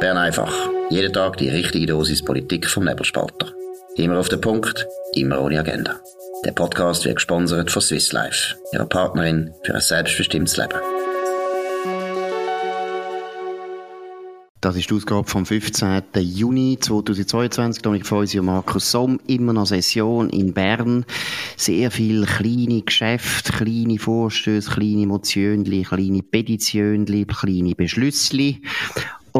Bern einfach. Jeden Tag die richtige Dosis Politik vom Nebelspalter. Immer auf den Punkt, immer ohne Agenda. Der Podcast wird gesponsert von Swiss Life, ihrer Partnerin für ein selbstbestimmtes Leben. Das ist die Ausgabe vom 15. Juni 2022. Dominik Feusi und Markus Somm. Immer noch Session in Bern. Sehr viele kleine Geschäfte, kleine Vorstöße, kleine Motionen, kleine Petitionen, kleine Beschlüsse.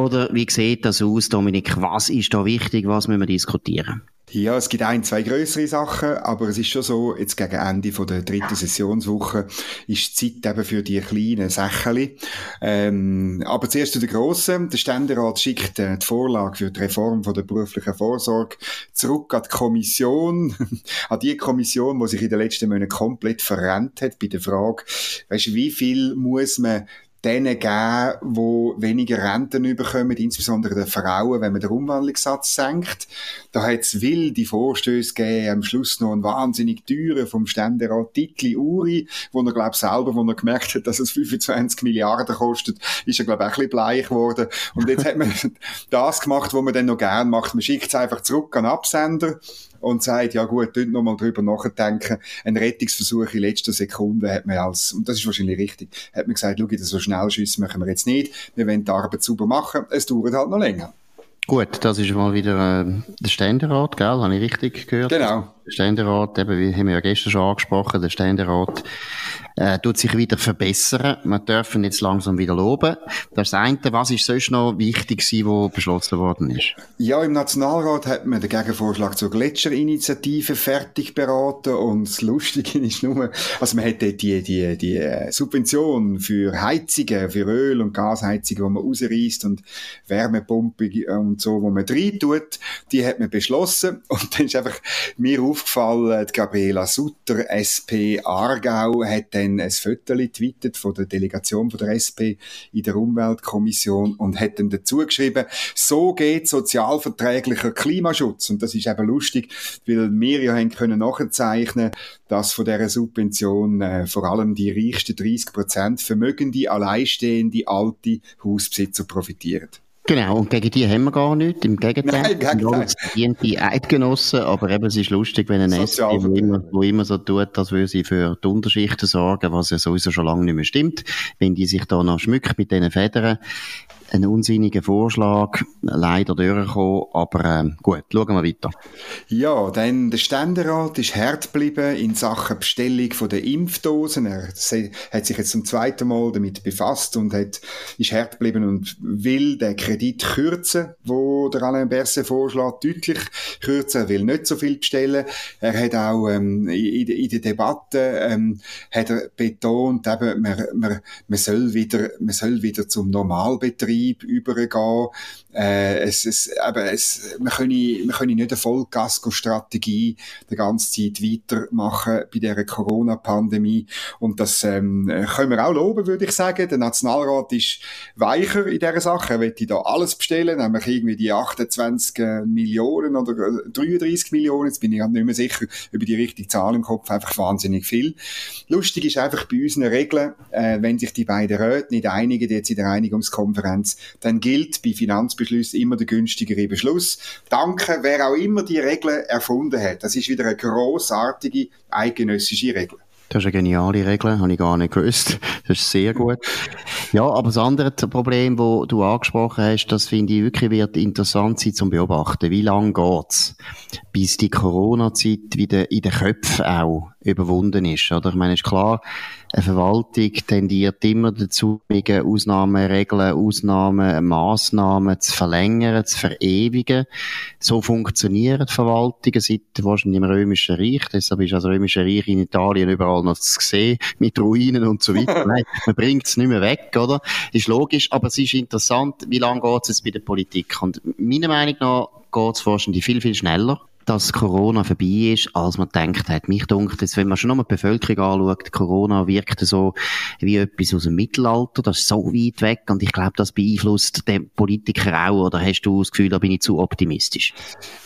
Oder wie sieht das aus, Dominik? Was ist da wichtig? Was müssen wir diskutieren? Ja, es gibt ein, zwei größere Sachen, aber es ist schon so, jetzt gegen Ende von der dritten Sessionswoche ist die Zeit eben für die kleinen Sachen. Ähm, aber zuerst zu den grossen. Der Ständerat schickt äh, die Vorlage für die Reform von der beruflichen Vorsorge zurück an die Kommission, an die Kommission, die sich in den letzten Monaten komplett verrennt hat bei der Frage, weißt, wie viel muss man denen geben, die weniger Renten bekommen, insbesondere den Frauen, wenn man den Umwandlungssatz senkt. Da hat es wilde Vorstöße gegeben, am Schluss noch einen wahnsinnig teuren vom Ständerat Titli Uri, wo er, glaube selber, wo er gemerkt hat, dass es 25 Milliarden kostet, ist er, glaube ich, ein bisschen bleich geworden. Und jetzt hat man das gemacht, was man dann noch gern macht. Man schickt es einfach zurück an Absender und sagt, ja gut, dort nochmal drüber nachdenken. Ein Rettungsversuch in letzter Sekunde hat man als, und das ist wahrscheinlich richtig, hat man gesagt, schau, das so Schnellschüsse machen wir jetzt nicht. Wir wollen die Arbeit sauber machen. Es dauert halt noch länger. Gut, das ist mal wieder äh, der Ständerat, gell? Habe ich richtig gehört? Genau. Der Ständerat, eben, wie haben wir ja gestern schon angesprochen, der Ständerat äh, tut sich wieder verbessern. Wir dürfen jetzt langsam wieder loben. Das eine. Was ist sonst noch wichtig gewesen, was beschlossen worden ist? Ja, im Nationalrat hat man den Gegenvorschlag zur Gletscherinitiative fertig beraten und das Lustige ist nur, also man hätte die, die, die äh, Subvention für Heizungen, für Öl- und Gasheizungen, die man rausreißt und Wärmepumpe und so, wo man rein tut, die hat man beschlossen und dann ist einfach mir aufgefallen, die Gabriela Sutter, SP Aargau, hat dann ein Foto getwittert von der Delegation von der SP in der Umweltkommission und hat dann dazu geschrieben, so geht sozialverträglicher Klimaschutz. Und das ist eben lustig, weil wir ja haben können nachzeichnen, dass von dieser Subvention äh, vor allem die reichsten 30 Prozent vermögende, alleinstehende, alte Hausbesitzer profitieren. Genau, und gegen die haben wir gar nichts. Im Gegenteil. Nein, Gegenteil. Die die Eidgenossen, aber eben, es ist lustig, wenn ein SP, wo immer, wo immer so tut, als würde sie für die Unterschichten sorgen, was ja sowieso schon lange nicht mehr stimmt, wenn die sich da noch schmückt mit diesen Federn ein unsinniger Vorschlag, leider durchgekommen, aber äh, gut, schauen wir weiter. Ja, dann der Ständerat ist hart geblieben in Sachen Bestellung von der Impfdosen. Er hat sich jetzt zum zweiten Mal damit befasst und hat, ist hart geblieben und will den Kredit kürzen, wo der Alain Berset vorschlägt, deutlich kürzen. Er will nicht so viel bestellen. Er hat auch ähm, in, in der Debatte ähm, hat er betont, eben, man, man, man soll wieder, man soll wieder zum Normalbetrieb Betrieb übergehen. Äh, es, es, eben, es, wir, können, wir können nicht eine Vollgasko-Strategie die ganze Zeit weitermachen bei dieser Corona-Pandemie. Und das ähm, können wir auch loben, würde ich sagen. Der Nationalrat ist weicher in dieser Sache. Er möchte da alles bestellen, nämlich irgendwie die 28 Millionen oder 33 Millionen, jetzt bin ich nicht mehr sicher über die richtige Zahl im Kopf, einfach wahnsinnig viel. Lustig ist einfach bei unseren Regeln, äh, wenn sich die beiden Räte nicht einigen, jetzt in der Einigungskonferenz, Finanz, dann gilt bei Finanzbeschlüssen immer der günstigere Beschluss. Danke, wer auch immer die Regeln erfunden hat. Das ist wieder eine großartige eidgenössische Regel. Das ist eine geniale Regel, habe ich gar nicht gewusst. Das ist sehr gut. Ja, aber das andere Problem, das du angesprochen hast, das finde ich wirklich wird interessant sein zum Beobachten. Wie lange geht's, bis die Corona-Zeit wieder in den Köpfen auch überwunden ist, oder? Ich meine, ist klar, eine Verwaltung tendiert immer dazu, Ausnahmen, Regeln, Ausnahmen, Massnahmen zu verlängern, zu verewigen. So funktionieren Verwaltungen seit wahrscheinlich im Römischen Reich. Deshalb ist das Römische Reich in Italien überall noch zu sehen, mit Ruinen und so weiter. Nein, man bringt es nicht mehr weg, oder? Ist logisch, aber es ist interessant, wie lange geht es jetzt bei der Politik? Und meiner Meinung nach geht es wahrscheinlich viel, viel schneller dass Corona vorbei ist, als man denkt hat. Mich dunkt jetzt, wenn man schon noch mal die Bevölkerung anschaut, Corona wirkt so wie etwas aus dem Mittelalter, das ist so weit weg und ich glaube, das beeinflusst den Politiker auch, oder hast du das Gefühl, da bin ich zu optimistisch?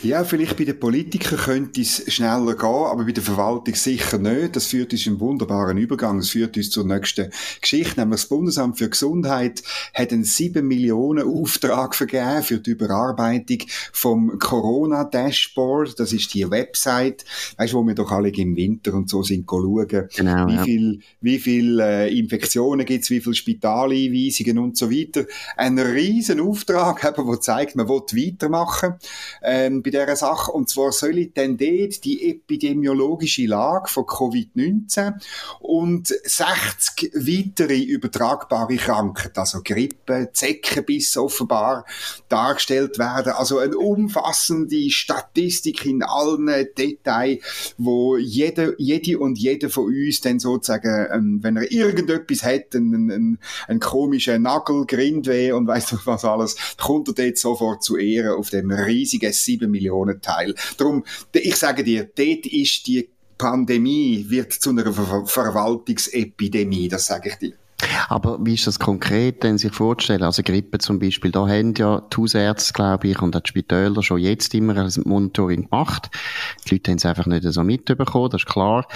Ja, vielleicht bei den Politikern könnte es schneller gehen, aber bei der Verwaltung sicher nicht. Das führt uns im wunderbaren Übergang, das führt uns zur nächsten Geschichte, nämlich das Bundesamt für Gesundheit hat einen 7 Millionen Auftrag vergeben für die Überarbeitung vom Corona-Dashboard. Das ist die Website, weißt, wo wir doch alle im Winter und so sind schauen, genau, wie ja. viel, wie viel äh, Infektionen gibt's, wie viel Spitaleinweisungen und so weiter. Ein riesen Auftrag, eben, der zeigt, man will weitermachen ähm, bei dieser Sache. Und zwar soll dann dort die epidemiologische Lage von Covid-19 und 60 weitere übertragbare Krankheiten, also Grippe, Zeckenbiss offenbar, dargestellt werden. Also eine umfassende Statistik in allen Details, wo jede, jede und jeder von uns dann sozusagen, ähm, wenn er irgendetwas hat, einen, einen, einen komischen Nagel, Grindweh und weißt du was alles, kommt er dort sofort zu Ehren auf dem riesigen 7 Millionen Teil. Darum, ich sage dir, dort ist die Pandemie wird zu einer Ver Verwaltungsepidemie, das sage ich dir. Aber wie ist das konkret denn sich vorzustellen? Also Grippe zum Beispiel, da haben ja die Hausärzte, glaube ich, und die Spitäler schon jetzt immer ein Monitoring gemacht. Die Leute haben es einfach nicht so mitbekommen, das ist klar.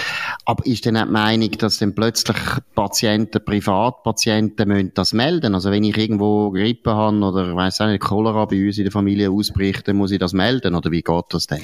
Aber ist denn auch die Meinung, dass dann plötzlich Patienten, Privatpatienten müssen das melden? Also wenn ich irgendwo Grippe habe oder, ich weiss auch nicht, Cholera bei uns in der Familie ausbricht, dann muss ich das melden? Oder wie geht das denn?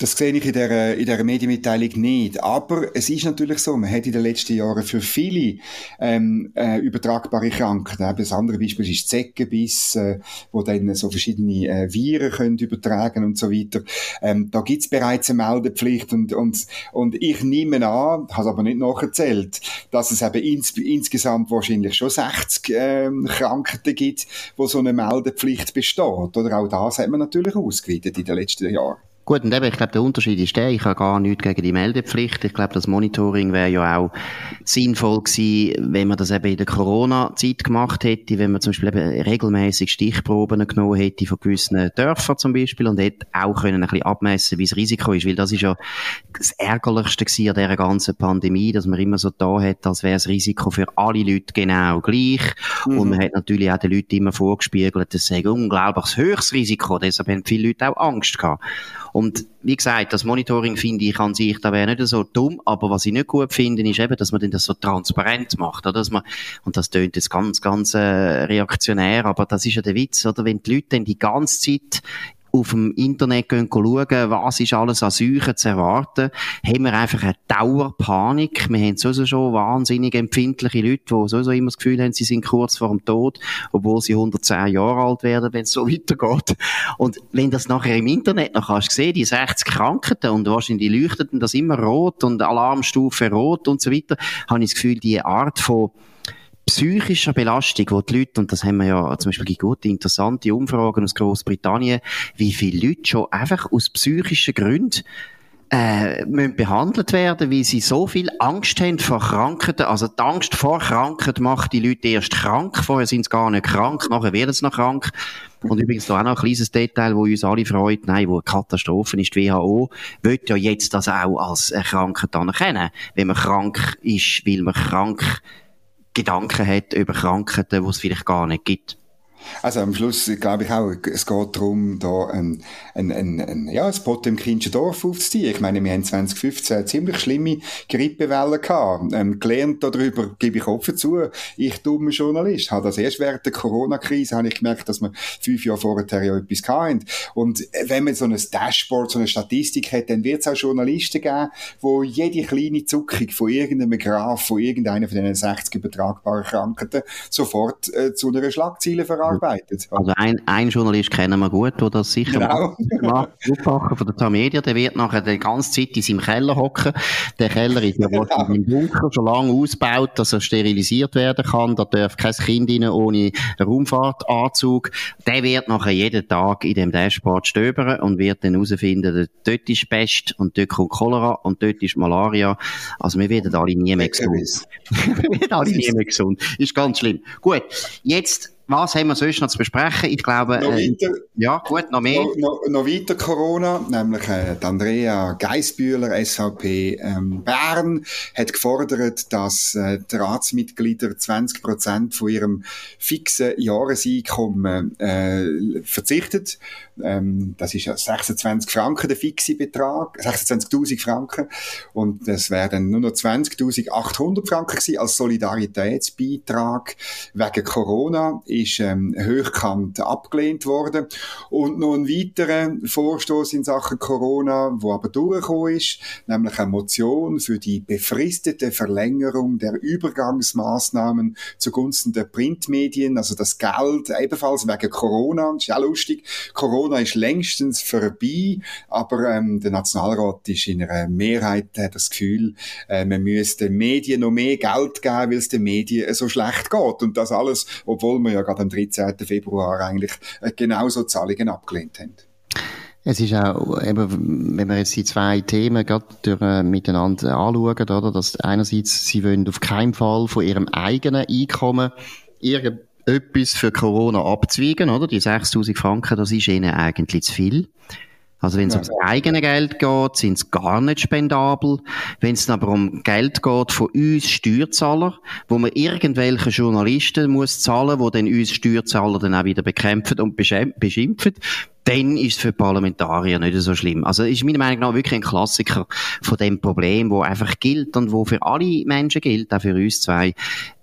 Das sehe ich in dieser, in dieser Medienmitteilung nicht. Aber es ist natürlich so, man hat in den letzten Jahren für viele ähm, äh, übertragbare Krankheiten, das andere Beispiel ist Zeckenbiss, äh, wo dann so verschiedene äh, Viren können übertragen und so weiter. Ähm, da gibt's bereits eine Meldepflicht und, und, und ich nehme an, habe aber nicht nacherzählt, dass es eben ins, insgesamt wahrscheinlich schon 60 ähm, Krankheiten gibt, wo so eine Meldepflicht besteht. Oder auch das hat man natürlich ausgeweitet in den letzten Jahren. Gut, und eben, ich glaube, der Unterschied ist der, ich habe gar nichts gegen die Meldepflicht. Ich glaube, das Monitoring wäre ja auch sinnvoll gewesen, wenn man das eben in der Corona-Zeit gemacht hätte, wenn man zum Beispiel eben regelmäßig Stichproben genommen hätte von gewissen Dörfern zum Beispiel und hätte auch können ein bisschen abmessen, wie das Risiko ist, weil das ist ja das Ärgerlichste gewesen an dieser ganzen Pandemie, dass man immer so da hat, als wäre das Risiko für alle Leute genau gleich. Mhm. Und man hat natürlich auch den Leuten immer vorgespiegelt, das sei ein unglaubliches höchstes Risiko, deshalb haben viele Leute auch Angst gehabt. Und wie gesagt, das Monitoring finde ich an sich, da wäre nicht so dumm, aber was ich nicht gut finde, ist eben, dass man das so transparent macht, oder? Dass man, und das tönt jetzt ganz, ganz äh, reaktionär, aber das ist ja der Witz, oder? Wenn die Leute dann die ganze Zeit auf dem Internet gehen schauen, was ist alles an Seuchen zu erwarten, haben wir einfach eine Dauerpanik. Wir haben sowieso schon wahnsinnig empfindliche Leute, die sowieso immer das Gefühl haben, sie sind kurz vor dem Tod, obwohl sie 110 Jahre alt werden, wenn es so weitergeht. Und wenn das nachher im Internet noch kannst sehen, die 60 Krankheiten und wahrscheinlich leuchteten das immer rot und Alarmstufe rot und so weiter, habe ich das Gefühl, die Art von psychischer Belastung, wo die Leute, und das haben wir ja zum Beispiel gute, interessante Umfragen aus Großbritannien, wie viele Leute schon einfach aus psychischen Gründen äh, müssen behandelt werden, weil sie so viel Angst haben vor Krankheiten. Also die Angst vor Krankheit macht die Leute erst krank, vorher sind sie gar nicht krank, nachher werden sie noch krank. Und übrigens da auch noch ein kleines Detail, wo uns alle freut, nein, wo eine Katastrophe ist, die WHO wird ja jetzt das auch als Krankheit anerkennen. Wenn man krank ist, weil man krank Gedanken hat über Krankheiten, die es vielleicht gar nicht gibt. Also am Schluss glaube ich auch, es geht darum, da ein, ein, ein, ein, ja, ein Spot im Kindschen Dorf aufzuziehen. Ich meine, wir haben 2015 eine ziemlich schlimme Grippewelle gehabt. Ähm, gelernt darüber, gebe ich offen zu, ich dummer Journalist, habe das erst während der Corona-Krise habe ich gemerkt, dass wir fünf Jahre vorher ja etwas hatten. Und wenn man so ein Dashboard, so eine Statistik hat, dann wird es auch Journalisten geben, wo jede kleine Zuckung von irgendeinem Graph, von irgendeiner von diesen 60 übertragbaren Krankheiten sofort äh, zu einer Schlagzeile verarbeitet arbeitet. Also ein, ein Journalist kennen wir gut, der das sicher genau. macht. von der Tamedia, der wird nachher die ganze Zeit in seinem Keller hocken. Der Keller ist ja genau. im Bunker schon lange ausgebaut, dass er sterilisiert werden kann. Da darf kein Kind rein ohne Raumfahrtanzug. Der wird nachher jeden Tag in dem Dashboard stöbern und wird dann herausfinden, dort ist Pest und dort kommt Cholera und dort ist Malaria. Also wir werden alle nie mehr gesund. wir werden alle nie mehr gesund. Ist ganz schlimm. Gut, jetzt was haben wir sonst noch zu besprechen? Ich glaube, noch äh, weiter, ja, gut, noch mehr. Noch, noch, noch weiter Corona, nämlich äh, Andrea Geisbühler, SVP ähm, Bern, hat gefordert, dass äh, die Ratsmitglieder 20 Prozent von ihrem fixen Jahreseinkommen äh, verzichtet. Ähm, das ist ja 26 Franken der fixe Betrag, 26.000 Franken. Und das wären nur noch 20.800 Franken gewesen als Solidaritätsbeitrag wegen Corona ist ähm, hochkant abgelehnt worden. Und noch ein weiterer Vorstoß in Sachen Corona, wo aber durchgekommen ist, nämlich eine Motion für die befristete Verlängerung der Übergangsmaßnahmen zugunsten der Printmedien, also das Geld ebenfalls wegen Corona, das ist ja lustig. Corona ist längstens vorbei, aber ähm, der Nationalrat ist in einer Mehrheit hat das Gefühl, äh, man müsste den Medien noch mehr Geld geben, weil es den Medien so schlecht geht. Und das alles, obwohl wir ja gerade am 13. Februar eigentlich äh, genauso Zahlungen abgelehnt haben. Es ist auch, eben, wenn wir jetzt die zwei Themen gerade durch, äh, miteinander anschauen, oder, dass einerseits, sie wollen auf keinen Fall von ihrem eigenen Einkommen irgendetwas für Corona abzweigen, oder? Die 6000 Franken, das ist ihnen eigentlich zu viel. Also wenn es ja. ums eigene Geld geht, sind es gar nicht spendabel. Wenn es aber um Geld geht von uns Steuerzahler, wo man irgendwelche Journalisten muss zahlen, wo dann uns Steuerzahler dann auch wieder bekämpfen und beschimpfen, dann ist es für Parlamentarier nicht so schlimm. Also ist meiner Meinung nach wirklich ein Klassiker von dem Problem, wo einfach gilt und wo für alle Menschen gilt, auch für uns zwei.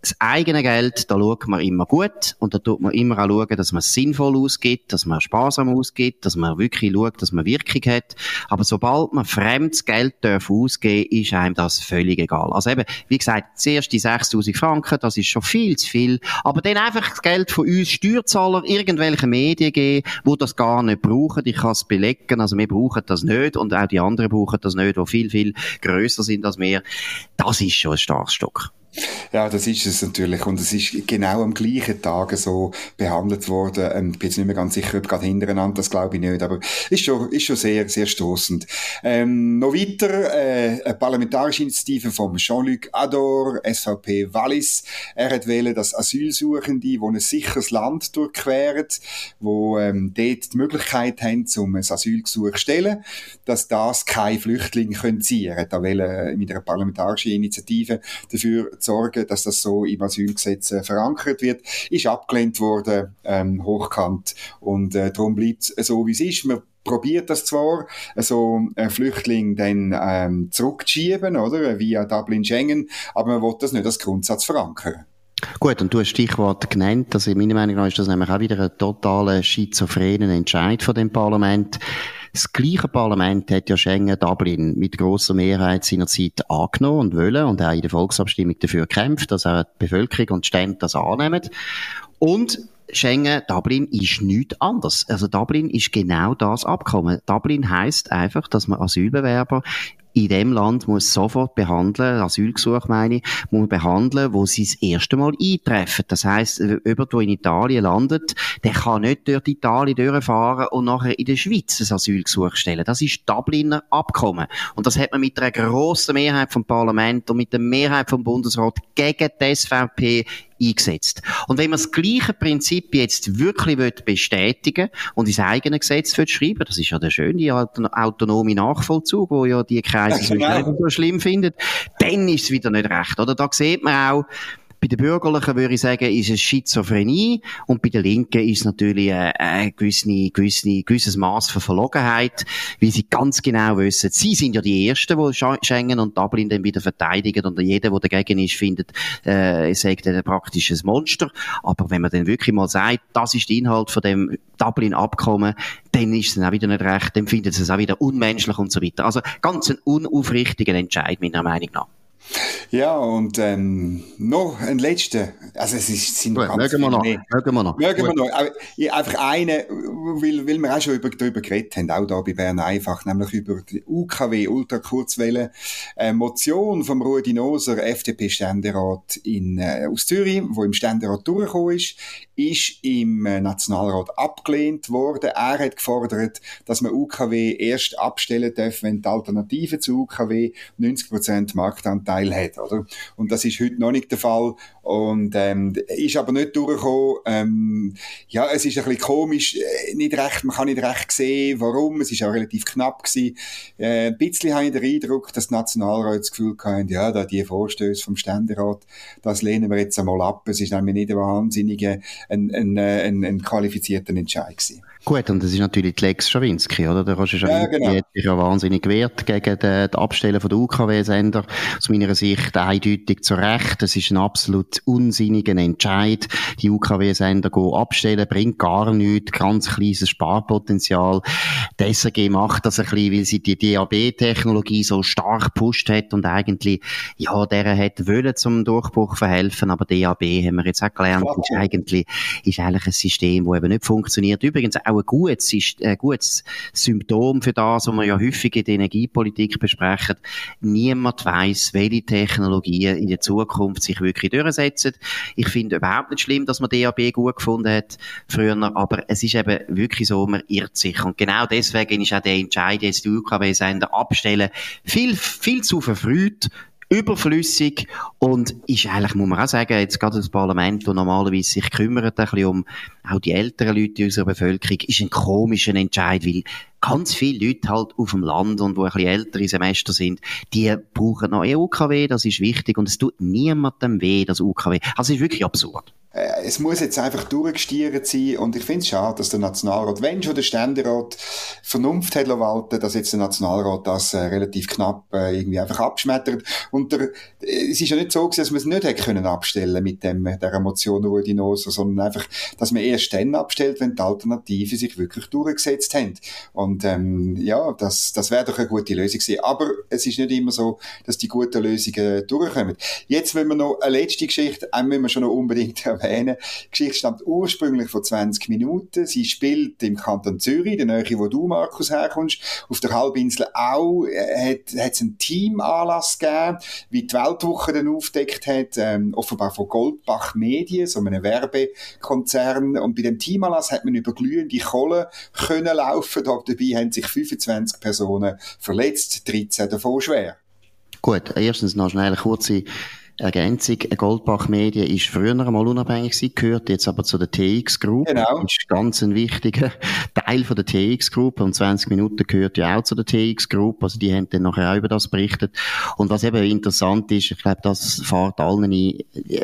Das eigene Geld, da schaut man immer gut und da tut man immer auch schauen, dass man es sinnvoll ausgibt, dass man sparsam ausgibt, dass man wirklich schaut, dass man Wirkung hat. Aber sobald man fremdes Geld darf ausgeben, ist einem das völlig egal. Also eben, wie gesagt, zuerst die 6000 Franken, das ist schon viel zu viel. Aber dann einfach das Geld von uns Steuerzahler irgendwelche Medien geben, wo das gar nicht brauchen. Ich kann es belegen. Also wir brauchen das nicht und auch die anderen brauchen das nicht, die viel, viel grösser sind als wir. Das ist schon ein starkes Stück. Ja, das ist es natürlich. Und es ist genau am gleichen Tag so behandelt worden. Ähm, ich bin jetzt nicht mehr ganz sicher, ob gerade hintereinander, das glaube ich nicht. Aber ist schon, ist schon sehr, sehr stoßend. Ähm, noch weiter, äh, eine parlamentarische Initiative von Jean-Luc Ador, SVP Wallis. Er hat wählen, dass Asylsuchende, die ein sicheres Land durchqueren, wo ähm, dort die Möglichkeit haben, um ein Asylgesuch zu stellen, dass das keine Flüchtlinge können ziehen. Da wählen mit einer parlamentarischen Initiative dafür sorgen, dass das so im Asylgesetz äh, verankert wird, ist abgelehnt worden, ähm, hochkant. Und äh, darum bleibt es so, wie es ist. Man probiert das zwar, so ein Flüchtling dann ähm, zurückzuschieben, oder, via Dublin-Schengen, aber man will das nicht als Grundsatz verankern. Gut, und du hast Stichwort genannt, also meiner Meinung nach ist das nämlich auch wieder ein totaler schizophrenen Entscheid von dem Parlament. Das gleiche Parlament hat ja Schengen Dublin mit grosser Mehrheit seinerzeit angenommen und wollen und auch in der Volksabstimmung dafür gekämpft, dass auch die Bevölkerung und die Stände das annehmen. Und Schengen, Dublin ist nichts anderes. Also Dublin ist genau das Abkommen. Dublin heißt einfach, dass man Asylbewerber in dem Land muss sofort behandeln, Asylgesuch meine ich, muss behandeln, wo sie das erste Mal eintreffen. Das heisst, jemand, der in Italien landet, der kann nicht durch Italien durchfahren und nachher in der Schweiz ein Asylgesuch stellen. Das ist Dubliner Abkommen. Und das hat man mit einer grossen Mehrheit vom Parlament und mit der Mehrheit vom Bundesrat gegen die SVP eingesetzt. Und wenn man das gleiche Prinzip jetzt wirklich bestätigen und ins eigene Gesetz schreiben das ist ja der schöne autonome Nachvollzug, wo ja die Kreise ja, genau. so schlimm findet, dann ist es wieder nicht recht. Oder da sieht man auch, bei den Bürgerlichen würde ich sagen, ist es Schizophrenie und bei den Linken ist es natürlich ein, ein gewisse, gewisse, gewisses Maß von Verlogenheit, weil sie ganz genau wissen, sie sind ja die Ersten, die Schengen und Dublin dann wieder verteidigen und jeder, der dagegen ist, findet, äh, sagt ein praktisches Monster. Aber wenn man dann wirklich mal sagt, das ist der Inhalt von dem Dublin-Abkommen, dann ist es dann auch wieder nicht recht, dann findet es auch wieder unmenschlich und so weiter. Also ganz ein unaufrichtiger Entscheid, meiner Meinung nach. Ja, und ähm, noch ein letzter. Also es ist, sind Gut, ganz mögen wir noch. Mögen wir noch. Mögen wir noch. Aber, einfach eine, weil, weil wir auch schon über, darüber geredet haben, auch da bei Bern einfach, nämlich über die UKW, Ultrakurzwelle, äh, Motion vom Rudi Noser, FDP-Ständerat in äh, aus Zürich, wo im Ständerat durchgekommen ist, ist im äh, Nationalrat abgelehnt worden. Er hat gefordert, dass man UKW erst abstellen darf, wenn die Alternative zu UKW 90% Marktanteil Anteil hat, oder? Und das ist heute noch nicht der Fall. Und ähm, ist aber nicht durchgekommen. Ähm, ja, es ist ein bisschen komisch, äh, nicht recht, man kann nicht recht sehen, warum. Es ist auch relativ knapp gewesen. Äh, ein bisschen habe ich den Eindruck, dass die Nationalräte das Gefühl hatten, ja, da die Vorstöße vom Ständerat, das lehnen wir jetzt einmal ab. Es ist nämlich nicht ein wahnsinniger, ein, ein, äh, ein, ein qualifizierter Entscheid gewesen. Gut, und das ist natürlich die Lex Schawinski, oder? Der Roger Schawinski ja, genau. hat sich ja wahnsinnig gewehrt gegen die, die Abstellen von der UKW-Sender. Aus meiner Sicht eindeutig zu Recht. Das ist ein absolut unsinniger Entscheid. Die UKW-Sender abstellen, bringt gar nichts. Ganz kleines Sparpotenzial. Die SRG macht das ein bisschen, weil sie die DAB-Technologie so stark gepusht hat und eigentlich, ja, der hat wollen zum Durchbruch verhelfen, aber DAB haben wir jetzt auch gelernt, ist eigentlich, ist eigentlich ein System, das eben nicht funktioniert. Übrigens auch ein gutes, ein gutes Symptom für das, was wir ja häufig in der Energiepolitik besprechen. Niemand weiß, welche Technologien in der Zukunft sich wirklich durchsetzen. Ich finde überhaupt nicht schlimm, dass man DAB gut gefunden hat früher, aber es ist eben wirklich so, man irrt sich. Und genau deswegen ist auch der Entscheid, jetzt die UKW-Sender abstellen, viel, viel zu verfrüht überflüssig und ist eigentlich, muss man auch sagen, jetzt gerade das Parlament, das normalerweise sich kümmert ein bisschen um auch die älteren Leute unserer Bevölkerung, ist ein komischer Entscheid, weil ganz viele Leute halt auf dem Land und wo ein bisschen ältere Semester sind, die brauchen noch EUKW, das ist wichtig und es tut niemandem weh, das UKW. Also es ist wirklich absurd. Äh, es muss jetzt einfach durchgestiert sein und ich finde es schade, dass der Nationalrat, wenn schon der Ständerat Vernunft hat walten, dass jetzt der Nationalrat das äh, relativ knapp äh, irgendwie einfach abschmettert und der, äh, es ist ja nicht so gewesen, dass man es nicht hätte können abstellen mit dem, der Motion Rudi Noser, sondern einfach, dass man erst dann abstellt, wenn die Alternativen sich wirklich durchgesetzt haben. Und ähm, ja, das, das wäre doch eine gute Lösung gewesen. Aber es ist nicht immer so, dass die guten Lösungen durchkommen. Jetzt, wenn wir noch eine letzte Geschichte, äh, müssen wir schon noch unbedingt erwähnen. Die Geschichte stammt ursprünglich von 20 Minuten. Sie spielt im Kanton Zürich, der Nähe, wo du, Markus, herkommst. Auf der Halbinsel auch äh, hat es einen Teamanlass gegeben, wie die Weltwoche dann aufdeckt hat, ähm, offenbar von Goldbach Medien, so einem Werbekonzern. Und bei dem Teamanlass hat man über glühende Kohle können laufen. Dabei haben sich 25 Personen verletzt, 13 davon schwer. Gut, erstens noch schnell eine kurze Ergänzung, Goldbach Medien ist früher einmal unabhängig gewesen, gehört jetzt aber zu der TX Group. Genau. Ist ganz ein wichtiger Teil von der TX Group. Und 20 Minuten gehört ja auch zu der TX Group. Also die haben dann nachher auch über das berichtet. Und was eben interessant ist, ich glaube, das fährt allen ein,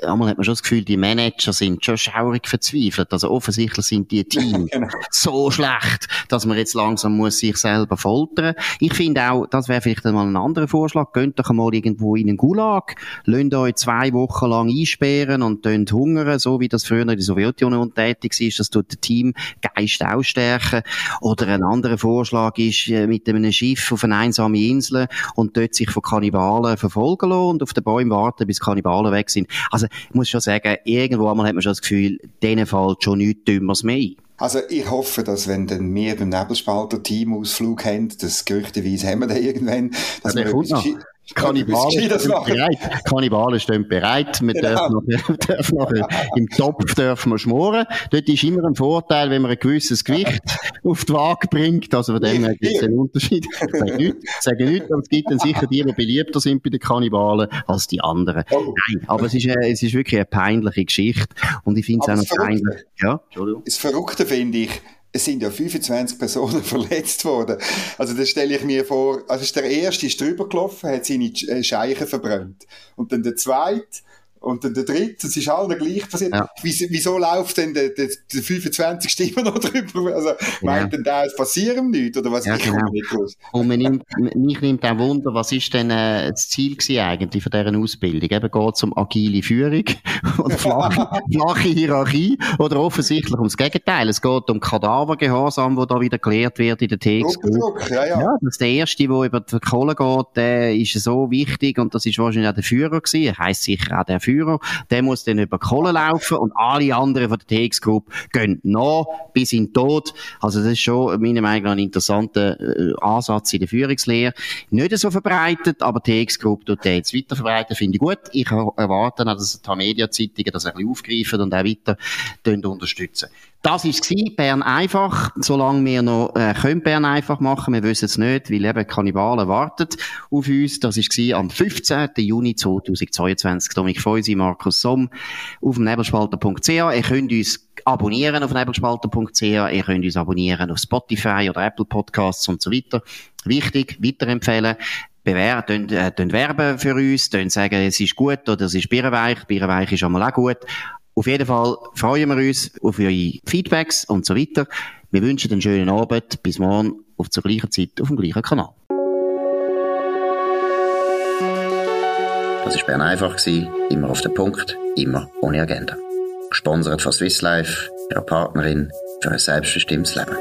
einmal hat man schon das Gefühl, die Manager sind schon schaurig verzweifelt. Also offensichtlich sind die Teams genau. so schlecht, dass man jetzt langsam muss sich selber foltern. Ich finde auch, das wäre vielleicht einmal ein anderer Vorschlag. Könnt doch einmal irgendwo in einen Gulag, lönt euch zwei Wochen lang einsperren und dann hungern, so wie das früher in der Sowjetunion tätig ist. Das tut den Teamgeist ausstärken. Oder ein anderer Vorschlag ist, äh, mit einem Schiff auf eine einsame Insel und dort sich von Kannibalen verfolgen lassen und auf den Bäumen warten, bis Kannibalen weg sind. Also, ich muss schon sagen, irgendwo einmal hat man schon das Gefühl, denen fällt schon nichts Dümmeres mehr Also ich hoffe, dass wenn dann wir beim Nebelspalter-Team Ausflug haben, das gerüchteweise haben wir dann irgendwann, dass ja, wir Kannibalen stehen bereit. Kannibalen stehen bereit. Wir genau. dürfen, noch, im Topf dürfen wir schmoren. Dort ist immer ein Vorteil, wenn man ein gewisses Gewicht auf die Waage bringt. Also von dem her gibt es einen Unterschied. Ich sage nichts, sage nichts, aber es gibt dann sicher die, die beliebter sind bei den Kannibalen als die anderen. Oh. Nein, aber es ist, es ist wirklich eine peinliche Geschichte. Und ich finde es auch noch peinlich. Ja, Entschuldigung. Das Verrückte finde ich, es sind ja 25 Personen verletzt worden. Also das stelle ich mir vor, also der erste ist drüber gelaufen, hat seine äh, Scheichen verbrannt. Und dann der zweite, und dann der dritte, es ist allen gleich passiert. Ja. Wieso, läuft denn der, der, der 25. immer noch drüber? Also, ja. meint denn da, es passieren nichts? Oder was? Ja, ich genau. nicht raus. Und man nimmt, mich nimmt auch Wunder, was ist denn äh, das Ziel gewesen eigentlich von dieser Ausbildung? Eben geht es um agile Führung und flache, flache Hierarchie oder offensichtlich ums Gegenteil. Es geht um Kadavergehorsam, wo da wieder gelehrt wird in der TX. Ja, ja. ja, das ist der Erste, der über die Kohle geht, der ist so wichtig und das ist wahrscheinlich auch der Führer gewesen. Er heisst sicher auch der Führer, der muss dann über Kohle laufen und alle anderen von der TX Group gehen noch bis in den Tod. Also das ist schon meiner Meinung nach ein interessanter äh, Ansatz in der Führungslehre. Nicht so verbreitet, aber die TX Group tut den jetzt weiter verbreiten, finde ich gut. Ich erwarte auch, dass die Media-Zeitungen das ein bisschen aufgreifen und auch weiter unterstützen. Das war Bern einfach. Solange wir noch äh, können Bern einfach machen, wir wissen es nicht, weil eben Kannibalen warten auf uns. Das war am 15. Juni 2022. Dominik Feusi, Markus Somm auf nebelspalter.ch. Ihr könnt uns abonnieren auf nebelspalter.ch. Ihr könnt uns abonnieren auf Spotify oder Apple Podcasts und so weiter. Wichtig, weiterempfehlen bewerten, äh, werben für uns, sagen, es ist gut oder es ist Birrenweich. Birrenweich ist einmal auch gut. Auf jeden Fall freuen wir uns auf eure Feedbacks und so weiter. Wir wünschen einen schönen Abend. Bis morgen auf zur gleichen Zeit auf dem gleichen Kanal. Das war Bern einfach. Immer auf den Punkt, immer ohne Agenda. Gesponsert von Swiss Life, ihrer Partnerin für ein selbstbestimmtes Leben.